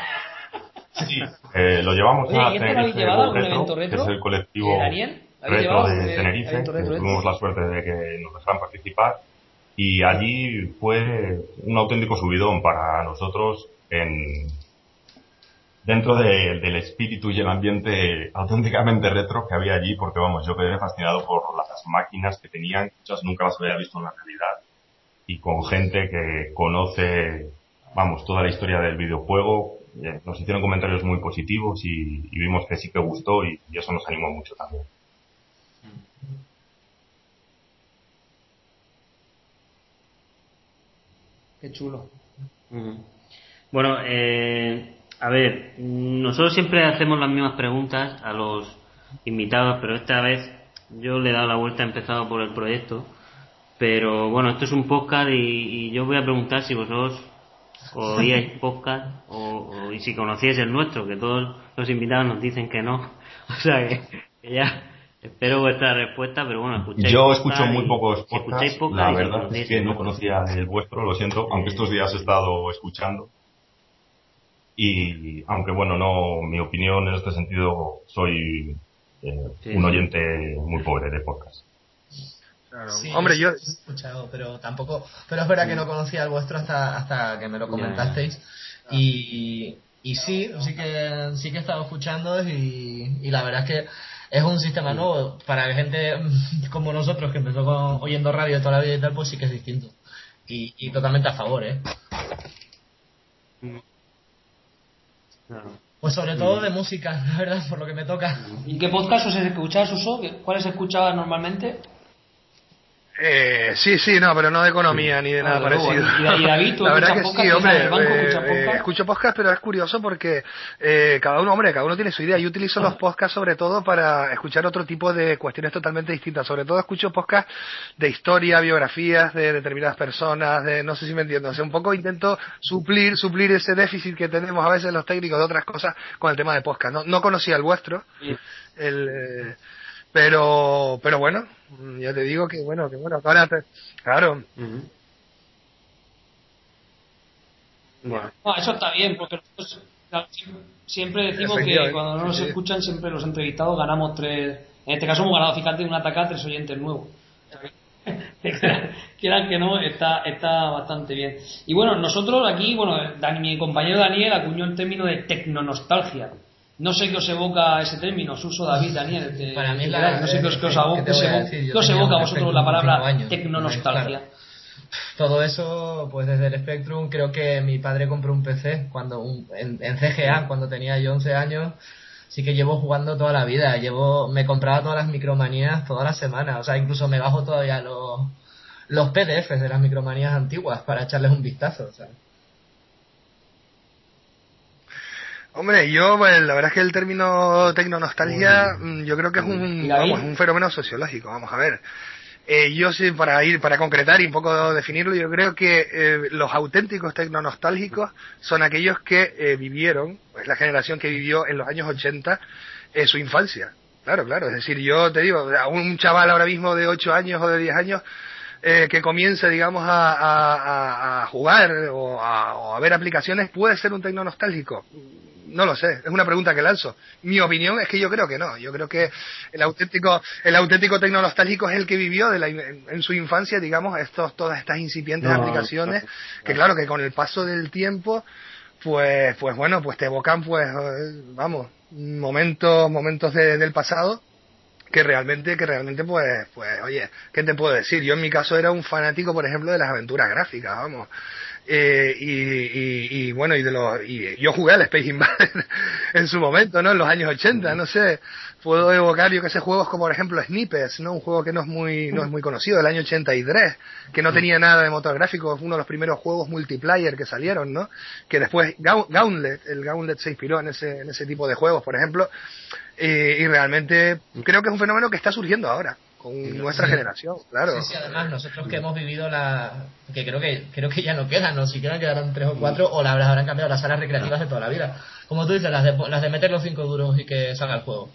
Sí. Eh, lo llevamos a Oye, Tenerife llevado retro, que es el colectivo retro de Tenerife. Tuvimos la suerte de que nos dejaran participar y allí fue un auténtico subidón para nosotros en, dentro del espíritu y el ambiente auténticamente retro que había allí, porque vamos, yo quedé fascinado por las máquinas que tenían, muchas nunca las había visto en la realidad, y con gente que conoce, vamos, toda la historia del videojuego, eh, nos hicieron comentarios muy positivos y, vimos que sí que gustó y eso nos animó mucho también. Qué chulo. Bueno, eh, a ver, nosotros siempre hacemos las mismas preguntas a los invitados, pero esta vez yo le he dado la vuelta, he empezado por el proyecto. Pero bueno, esto es un podcast y, yo voy a preguntar si vosotros oíais podcast o, y si conocíais el nuestro, que todos los invitados nos dicen que no. O sea que ya Espero vuestra respuesta, pero bueno, escucháis Yo escucho muy pocos podcasts, la verdad es que no conocía el vuestro, lo siento, aunque estos días he estado escuchando. Y aunque bueno, no, mi opinión en este sentido, soy eh, un oyente muy pobre de podcast. Hombre, yo he escuchado, pero tampoco, pero es verdad que no conocía el vuestro hasta hasta que me lo comentasteis. Y, y sí, sí que sí que he estado escuchando y, y la verdad es que es un sistema nuevo para gente como nosotros que empezó oyendo radio toda la vida y tal, pues sí que es distinto. Y, totalmente a favor, ¿eh? Pues sobre todo de música, la verdad, por lo que me toca. ¿Y qué podcast os escuchas, Uso? ¿Cuáles escuchabas normalmente? Eh, sí, sí, no, pero no de economía ni de nada parecido. ¿Y, David, ¿tú la verdad que sí, hombre, eh, escucho podcast, pero es curioso porque eh, cada uno, hombre, cada uno tiene su idea. Yo utilizo los podcasts sobre todo para escuchar otro tipo de cuestiones totalmente distintas. Sobre todo escucho podcasts de historia, biografías de determinadas personas, de no sé si me entiendo. O sea, un poco intento suplir, suplir ese déficit que tenemos a veces los técnicos de otras cosas con el tema de podcast. No, no conocía el vuestro. El, eh, pero, pero bueno, ya te digo que bueno, que bueno, ahora claro. bueno. eso está bien, porque siempre decimos que cuando no nos escuchan, siempre los entrevistados ganamos tres. En este caso hemos ganado, fíjate, un ataque tres oyentes nuevos. Quieran que no, está, está bastante bien. Y bueno, nosotros aquí, bueno, mi compañero Daniel acuñó el término de tecnonostalgia. No sé qué os evoca ese término, uso David, Daniel. Para mí la, no sé qué os, evoca, qué os evoca a vosotros la palabra tecnonostalgia. Todo eso, pues desde el Spectrum, creo que mi padre compró un PC cuando en, CGA, cuando tenía yo 11 años. Sí que llevo jugando toda la vida. Llevo, me compraba todas las micromanías todas las semanas. O sea, incluso me bajo todavía los, los PDFs de las micromanías antiguas para echarles un vistazo. O sea. Hombre, yo, pues, la verdad es que el término tecnonostalgia, mm, yo creo que es un, vamos, un fenómeno sociológico. Vamos a ver. Eh, yo sí, para ir, para concretar y un poco definirlo, yo creo que eh, los auténticos tecnonostálgicos son aquellos que eh, vivieron, pues la generación que vivió en los años 80 eh, su infancia. Claro, claro. Es decir, yo te digo, a un chaval ahora mismo de 8 años o de 10 años eh, que comience, digamos, a, a, a jugar o a, o a, ver aplicaciones puede ser un tecnonostálgico no lo sé, es una pregunta que lanzo. Mi opinión es que yo creo que no. Yo creo que el auténtico, el auténtico tecnonostálgico es el que vivió de la, en, su infancia, digamos, estos, todas estas incipientes aplicaciones, que claro, que con el paso del tiempo, pues, pues bueno, pues te evocan, pues, eh, vamos, momentos, momentos del pasado que realmente, que realmente, pues, pues, oye, ¿qué te puedo decir? Yo en mi caso era un fanático, por ejemplo, de las aventuras gráficas, vamos. Eh, y, y, bueno, y de los, y yo jugué al Space Invader en su momento, ¿no? En los años 80, no sé, puedo evocar yo que sé juegos como por ejemplo Snippets, ¿no? Un juego que no es muy, no es muy conocido, del año 83, que no tenía nada de motor gráfico, fue uno de los primeros juegos multiplayer que salieron, ¿no? Que después Gauntlet, el Gauntlet se inspiró en ese, en ese tipo de juegos, por ejemplo, y realmente creo que es un fenómeno que está surgiendo ahora con nuestra generación, claro. Sí, sí, además nosotros que hemos vivido la... que creo que creo que ya no quedan, no siquiera quedaron tres o cuatro, o las habrán cambiado las salas recreativas de toda la vida. Como tú dices, las de, las de meter los cinco duros y que salga el juego.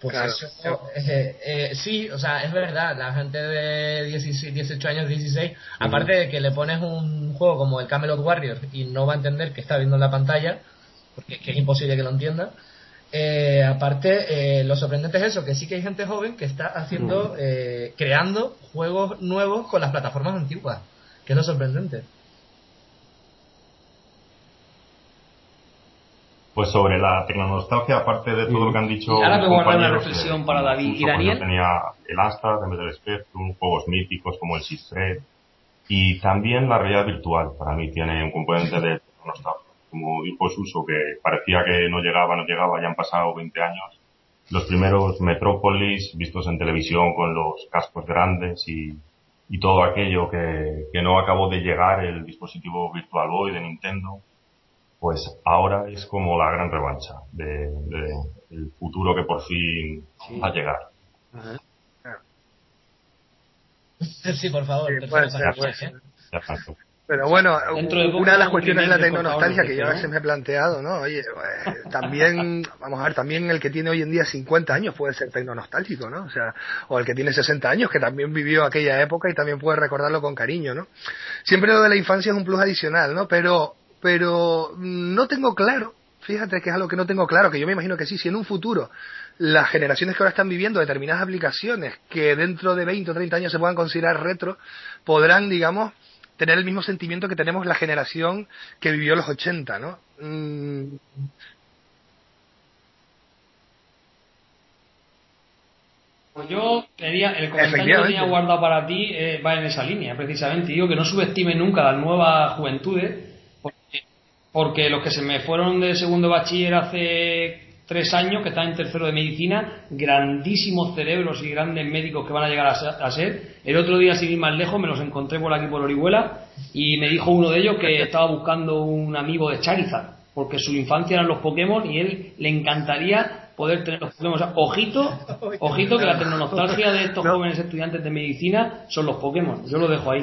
Pues eso, eh, eh, sí, o sea, es verdad, la gente de 18 años, 16, aparte de que le pones un juego como el Camelot Warriors y no va a entender que está viendo en la pantalla, porque es, imposible que lo entienda, eh, aparte, lo sorprendente es eso, que sí que hay gente joven que está haciendo, creando juegos nuevos con las plataformas antiguas, que es lo sorprendente. Pues sobre la tecnonostalgia, aparte de todo lo que han dicho. ahora me guardar una reflexión para David y Daniel. tenía el Astra, de del Spectrum, juegos míticos como el Sistred y también la realidad virtual. Para mí tiene un componente de tecnonostalgia. Como dijo Suso, que parecía que no llegaba, no llegaba, ya han pasado 20 años. Los primeros Metrópolis vistos en televisión con los cascos grandes y, y todo aquello que, que no acabó de llegar el dispositivo Virtual Boy de Nintendo pues ahora es como la gran revancha de, el futuro que por fin va a llegar. Sí, por favor. Pero bueno, una de las cuestiones de la tecnonostalgia que yo a veces me he planteado, ¿no? Oye, pues, también, vamos a ver, también el que tiene hoy en día 50 años puede ser tecnonostálgico, ¿no? O sea, o el que tiene 60 años que también vivió aquella época y también puede recordarlo con cariño, ¿no? Siempre lo de la infancia es un plus adicional, ¿no? Pero pero no tengo claro, fíjate que es algo que no tengo claro, que yo me imagino que sí, si en un futuro las generaciones que ahora están viviendo determinadas aplicaciones que dentro de 20 o 30 años se puedan considerar retro, podrán, digamos, tener el mismo sentimiento que tenemos la generación que vivió los 80, ¿no? Mm. Pues yo quería, el comentario que tenía guardado para ti eh, va en esa línea, precisamente. Digo que no subestime nunca las nuevas juventudes porque los que se me fueron de segundo bachiller hace tres años, que están en tercero de medicina, grandísimos cerebros y grandes médicos que van a llegar a ser. El otro día, sin ir más lejos, me los encontré por aquí por Orihuela y me dijo uno de ellos que estaba buscando un amigo de Charizard, porque su infancia eran los Pokémon y él le encantaría poder tener los Pokémon. ojito, ojito que la tecnonostalgia de estos jóvenes estudiantes de medicina son los Pokémon. Yo lo dejo ahí.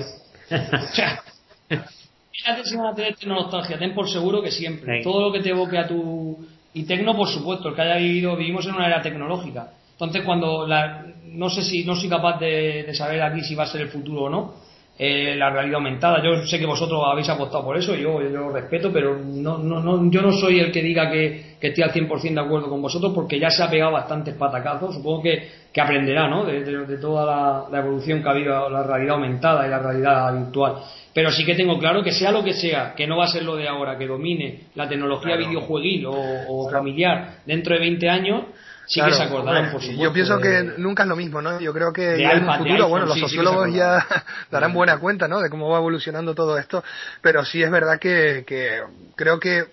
Fíjate si van a tener tecnología, ten por seguro que siempre. Todo lo que te evoque a tu. Y tecno, por supuesto, el que haya vivido, vivimos en una era tecnológica. Entonces, cuando la, no sé si no soy capaz de, saber aquí si va a ser el futuro o no, eh, la realidad aumentada. Yo sé que vosotros habéis apostado por eso, yo, yo lo respeto, pero no, no, no, yo no soy el que diga que, que estoy al 100% de acuerdo con vosotros porque ya se ha pegado bastantes patacazos. Supongo que, que aprenderá ¿no? de, de, toda la, la, evolución que ha habido, la realidad aumentada y la realidad virtual. Pero sí que tengo claro que sea lo que sea, que no va a ser lo de ahora, que domine la tecnología videojueguil o, familiar dentro de 20 años, sí que se acordarán, por supuesto. Yo pienso que nunca es lo mismo, ¿no? Yo creo que en el futuro, bueno, los sociólogos ya darán buena cuenta, ¿no? De cómo va evolucionando todo esto, pero sí es verdad que, que creo que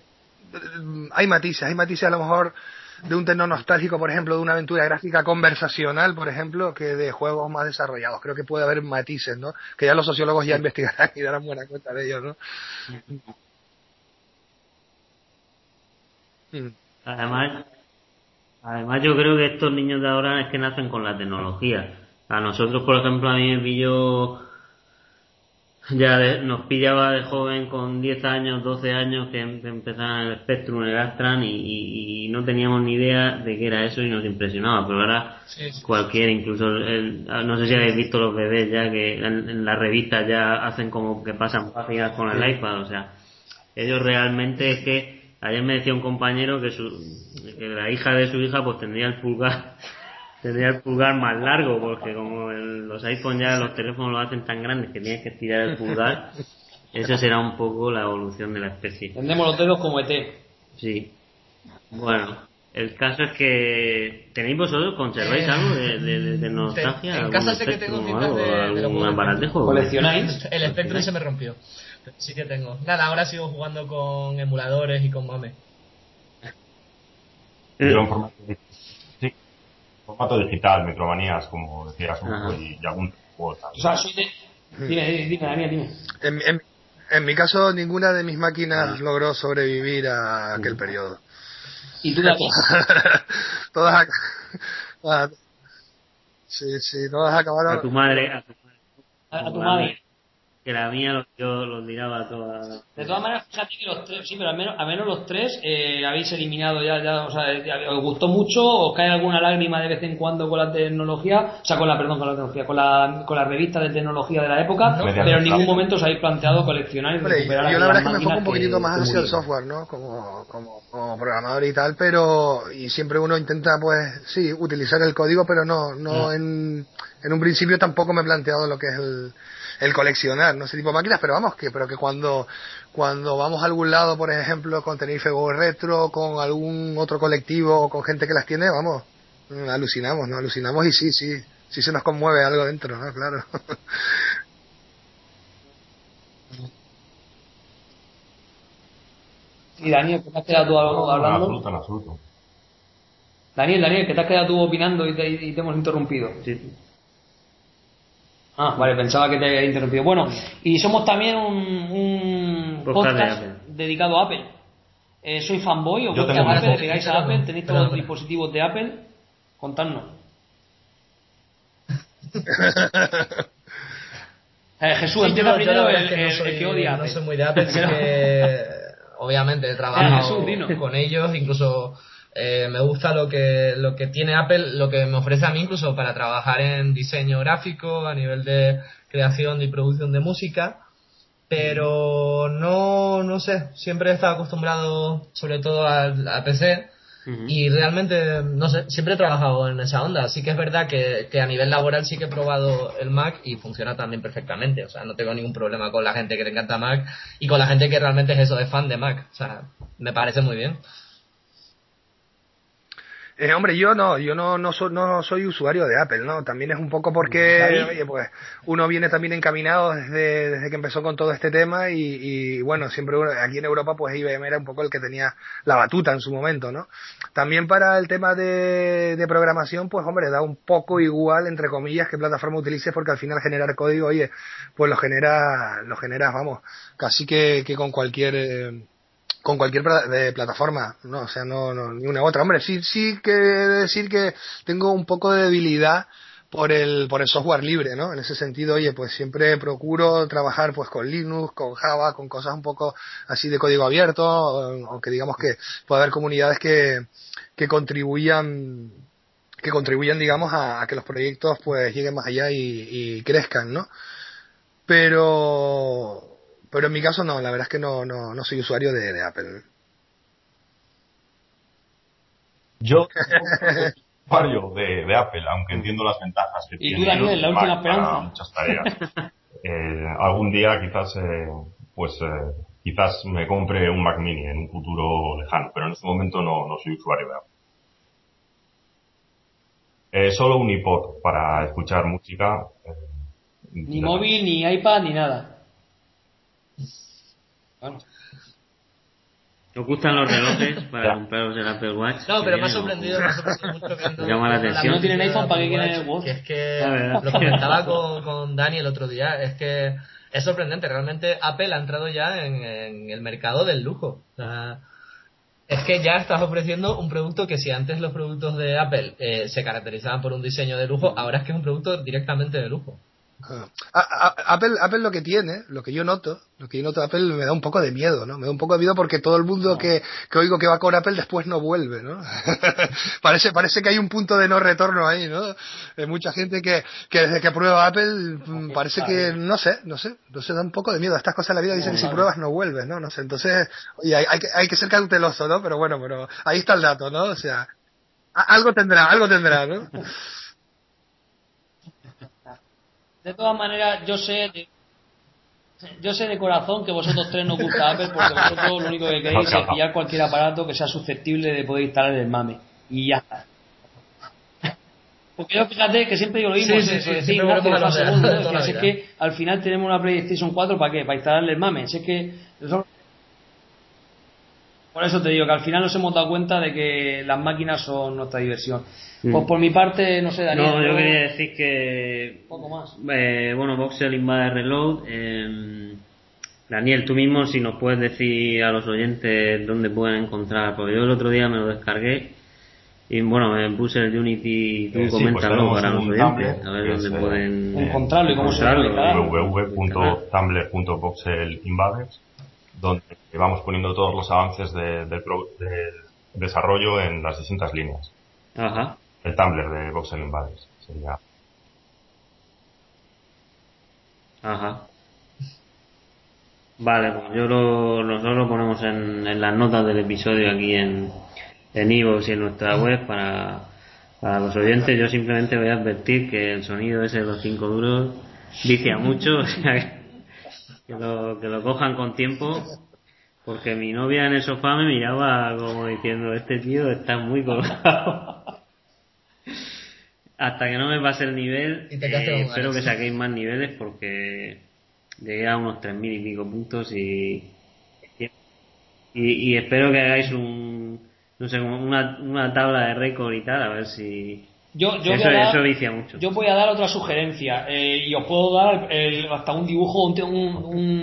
mm, hay matices, hay matices a lo mejor de un terno nostálgico, por ejemplo, de una aventura gráfica conversacional, por ejemplo, que de juegos más desarrollados. Creo que puede haber matices, ¿no? Que ya los sociólogos ya investigarán y darán buena cuenta de ellos, ¿no? Mm. Además, además yo creo que estos niños de ahora es que nacen con la tecnología. A nosotros, por ejemplo, a mí me pilló ya nos pillaba de joven con 10 años, 12 años que, em, empezaba el Spectrum, el Astran y, no teníamos ni idea de qué era eso y nos impresionaba. Pero ahora cualquier, incluso no sé si habéis visto los bebés ya que en, las revistas ya hacen como que pasan páginas con el iPad, o sea, ellos realmente es que ayer me decía un compañero que, su, que la hija de su hija pues tendría el pulgar tendría el pulgar más largo, porque como los iPhones ya los teléfonos lo hacen tan grandes que tienes que estirar el pulgar, esa será un poco la evolución de la especie. Tendremos los dedos como ET. Sí. Bueno, el caso es que tenéis vosotros conserváis eh, algo de, de, nostalgia. En casa sé que tengo cintas de, de, ¿Coleccionáis? El Spectrum se me rompió. Sí que tengo. Nada, ahora sigo jugando con emuladores y con mame. formato digital, Micromanías, como decías, y, algún O sea, soy de... Dime, dime, dime, En, en, mi caso, ninguna de mis máquinas ah. logró sobrevivir a aquel periodo. ¿Y tú, Todas... Sí, sí, todas acabaron. A tu madre. A tu, A, a tu madre. Que la mía los, yo los tiraba todas. De todas maneras, fíjate que los tres, sí, pero al menos, al menos los tres eh, habéis eliminado ya, ya, o sea, ¿os gustó mucho? ¿Os cae alguna lágrima de vez en cuando con la tecnología? O sea, con la, perdón, con la tecnología, con la, con la revista de tecnología de la época, No. pero en ningún momento os habéis planteado coleccionar y recuperar yo la verdad es que me enfoco un poquitito más hacia el software, ¿no? Como, como, como programador y tal, pero y siempre uno intenta, pues, sí, utilizar el código, pero no, no en, en un principio tampoco me he planteado lo que es el, el coleccionar, no ese tipo de máquinas, pero vamos, que, pero que cuando, cuando vamos a algún lado, por ejemplo, con Tenerife Go Retro, con algún otro colectivo o con gente que las tiene, vamos, mm, alucinamos, ¿no? Alucinamos y sí, sí, sí se nos conmueve algo dentro, ¿no? Claro. Y Daniel, ¿qué te has quedado tú No, en hablando? absoluto, en absoluto. Daniel, Daniel, que te has quedado tú opinando y te, y te hemos interrumpido. Sí. Ah, vale, pensaba que te había interrumpido. Bueno, y somos también un, un Podcast dedicado a Apple. Eh, ¿Soy fanboy o Yo gusta Apple? ¿Le pegáis a Apple? ¿Tenéis todos los dispositivos de Apple? Contadnos. Eh, Jesús, Sí, empieza primero el, es que no soy- el que odia a No Apple. soy muy de Apple, que obviamente he Jesús, trabajado con ellos, incluso eh, me gusta lo que lo que tiene Apple, lo que me ofrece a mí incluso para trabajar en diseño gráfico, a nivel de creación y producción de música, pero no no sé, siempre he estado acostumbrado sobre todo al a PC y realmente, no sé, siempre he trabajado en esa onda. Así que es verdad que, que a nivel laboral sí que he probado el Mac y funciona también perfectamente. O sea, no tengo ningún problema con la gente que le encanta Mac y con la gente que realmente es eso, es fan de Mac. O sea, me parece muy bien. Eh, hombre, yo no, yo no, no, so- no soy usuario de Apple, ¿no? También es un poco porque, oye, pues uno viene también encaminado desde, desde que empezó con todo este tema y, y, bueno, siempre uno- aquí en Europa pues IBM era un poco el que tenía la batuta en su momento, ¿no? También para el tema de, de programación, pues hombre, da un poco igual, entre comillas, qué plataforma utilices porque al final generar código, oye, pues lo genera, lo generas, vamos, casi que, que con cualquier... eh, con cualquier plataforma, no, o sea, no, no, ni una u otra. Hombre, sí, sí que decir que tengo un poco de debilidad por el, por el software libre, ¿no? En ese sentido, oye, pues siempre procuro trabajar pues con Linux, con Java, con cosas un poco así de código abierto, aunque digamos que puede haber comunidades que, que contribuyan que contribuyan, digamos, a, a que los proyectos pues lleguen más allá y, y crezcan, ¿no? Pero, pero en mi caso no, la verdad es que no, no, no soy usuario de, de Apple. Yo soy usuario de, de Apple, aunque entiendo las ventajas que Y tiene tú, Daniel, el la última Mac para esperanza. muchas tareas. Eh, algún día quizás, eh, pues, eh, quizás me compre un Mac Mini en un futuro lejano, pero en este momento no, no soy usuario de Apple. Eh, solo un iPod para escuchar música. eh, Ni móvil, ni iPad, ni nada. Bueno. ¿Os gustan los relojes para compraros el Apple Watch? No, pero me ha sorprendido, me ha sorprendido mucho viendo Llama la atención. Si no tienen iPhone, ¿para qué quieren Watch, el Watch? Que es que, lo comentaba con, con Dani el otro día, es que es sorprendente, realmente Apple ha entrado ya en, en el mercado del lujo. O sea, es que ya estás ofreciendo un producto que si antes los productos de Apple eh, se caracterizaban por un diseño de lujo, ahora es que es un producto directamente de lujo. Ah, a- a- Apple, Apple lo que tiene, lo que yo noto, lo que yo noto de Apple me da un poco de miedo, ¿no? Me da un poco de miedo porque todo el mundo que, que oigo que va con Apple después no vuelve, ¿no? parece, parece que hay un punto de no retorno ahí, ¿no? Hay mucha gente que, que desde que prueba Apple mm, parece que, no sé, no sé, no sé, da un poco de miedo. Estas cosas en la vida dicen que si pruebas no vuelves, ¿no? No sé, entonces, oye, hay, hay, que, hay que ser cauteloso, ¿no? Pero bueno, pero ahí está el dato, ¿no? O sea, algo tendrá, algo tendrá, ¿no? De todas maneras, yo sé de, yo sé de corazón que vosotros tres no gusta Apple porque vosotros lo único que queréis es pillar cualquier aparato que sea susceptible de poder instalar el mame. Y ya está. Porque yo fíjate que siempre digo lo mismo, Sí, sí, sí, decía siempre Ignacio volvemos de a lo Fase de- Uno, de toda la que si es que al final tenemos una PlayStation 4 ¿para qué? Para instalarle el mame. Si es que por eso te digo que al final nos hemos dado cuenta de que las máquinas son nuestra diversión. Mm. Pues por mi parte, no sé, Daniel. No, yo ¿no? quería decir que. Poco más. Eh, bueno, Voxel Invade Reload. eh, Daniel, tú mismo, si nos puedes decir a los oyentes dónde pueden encontrar. Porque yo el otro día me lo descargué Y bueno, me puse el Unity, tú Eh, sí, pues para los oyentes, Tumblr, a ver dónde pueden encontrarlo y cómo se encontrarlo. Donde vamos poniendo todos los avances de- del, desarrollo en las distintas líneas. Ajá. El Tumblr de Voxel Invaders sería. Ajá. Vale, pues yo lo, nosotros lo ponemos en, en las notas del episodio aquí en en iVoox y en nuestra web para, para los oyentes. Yo simplemente voy a advertir que el sonido ese de los cinco duros vicia mucho, o sea que, que lo, que lo cojan con tiempo. Porque mi novia en el sofá me miraba como diciendo, este tío está muy colgado. Hasta que no me pase el nivel, eh, espero que saquéis más niveles porque llegué a unos 3.000 y pico puntos y, y, y espero que hagáis un, no sé, una, una tabla de récord y tal, a ver si... Yo, yo eso, voy a dar- eso vicia mucho. Yo voy a dar otra sugerencia eh, y os puedo dar el- hasta un dibujo, un, un,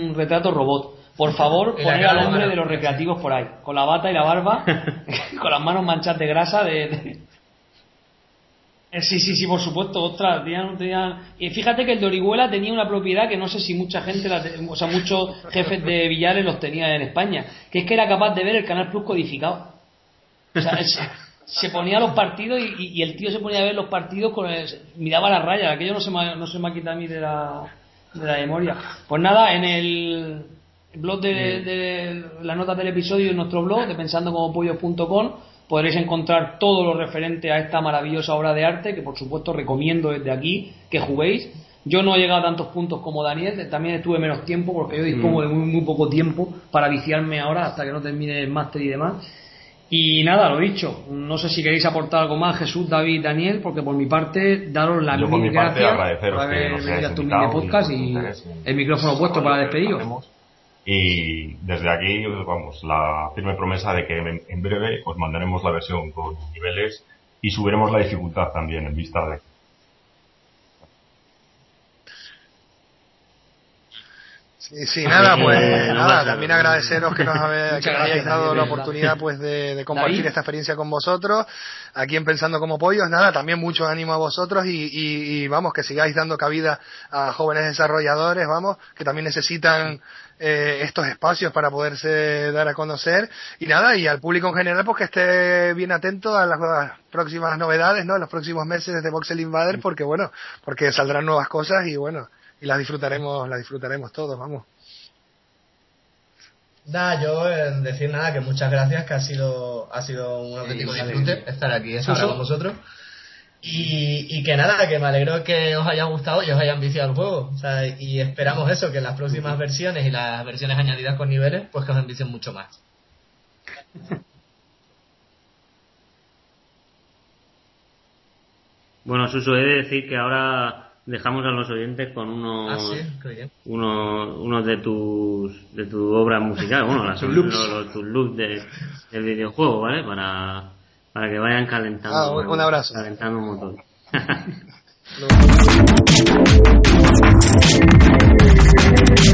un retrato robot. Por favor, poner al hombre de los recreativos por ahí, con la bata y la barba, con las manos manchadas de grasa. De, de- Eh, Sí, sí, sí, por supuesto. Ostras, tenían- tenían- Y fíjate que el de Orihuela tenía una propiedad que no sé si mucha gente, la te- o sea, muchos jefes de Villares los tenía en España, que es que era capaz de ver el Canal Plus codificado. O sea, él se, ponía los partidos y, y- y el tío se ponía a ver los partidos con el, miraba las rayas, aquello no se me, no se me ha quitado a mí de la, de la memoria. Pues nada, en el blog de, de las notas del episodio, en nuestro blog de pensandocomopollos.com podréis encontrar todo lo referente a esta maravillosa obra de arte que por supuesto recomiendo desde aquí que juguéis. Yo no he llegado a tantos puntos como Daniel, también estuve menos tiempo porque yo dispongo de muy, muy poco tiempo para viciarme ahora hasta que no termine el máster y demás. Y nada, lo dicho, no sé si queréis aportar algo más, Jesús, David, Daniel, porque por mi parte, daros las Yo mil mi parte gracias agradeceros por que haber nos venido a tu mini podcast y el micrófono puesto para despediros. Y desde aquí, vamos, la firme promesa de que en, en breve os mandaremos la versión con niveles y subiremos la dificultad también en vista de Sí, sí, nada, Sí, pues nada, también agradeceros que nos, Muchas que nos hayáis dado la oportunidad pues de, de compartir David. esta experiencia con vosotros, aquí en Pensando como Pollos, nada, también mucho ánimo a vosotros y, y- y, vamos, que sigáis dando cabida a jóvenes desarrolladores, vamos, que también necesitan eh, estos espacios para poderse dar a conocer. Y nada, y al público en general pues que esté bien atento a las, a las próximas novedades, ¿no? En los próximos meses de Voxel Invader porque bueno, porque saldrán nuevas cosas y bueno, y las disfrutaremos, las disfrutaremos todos, vamos. Nada, yo en decir nada, que muchas gracias, que ha sido, ha sido un auténtico disfrute estar aquí ahora con vosotros. Y, y que nada, que me alegro que os haya gustado y os haya enviciado el juego. O sea, y esperamos eso, que en las próximas versiones y las versiones añadidas con niveles, pues que os envicien mucho más. Bueno, Suso, he de decir que ahora dejamos a los oyentes con unos, ah, sí, unos, unos, de tus de tu obra musical, bueno, los, los, loops de, del videojuego, ¿vale? Para, para que vayan calentando. Un, abrazo. Calentando un montón.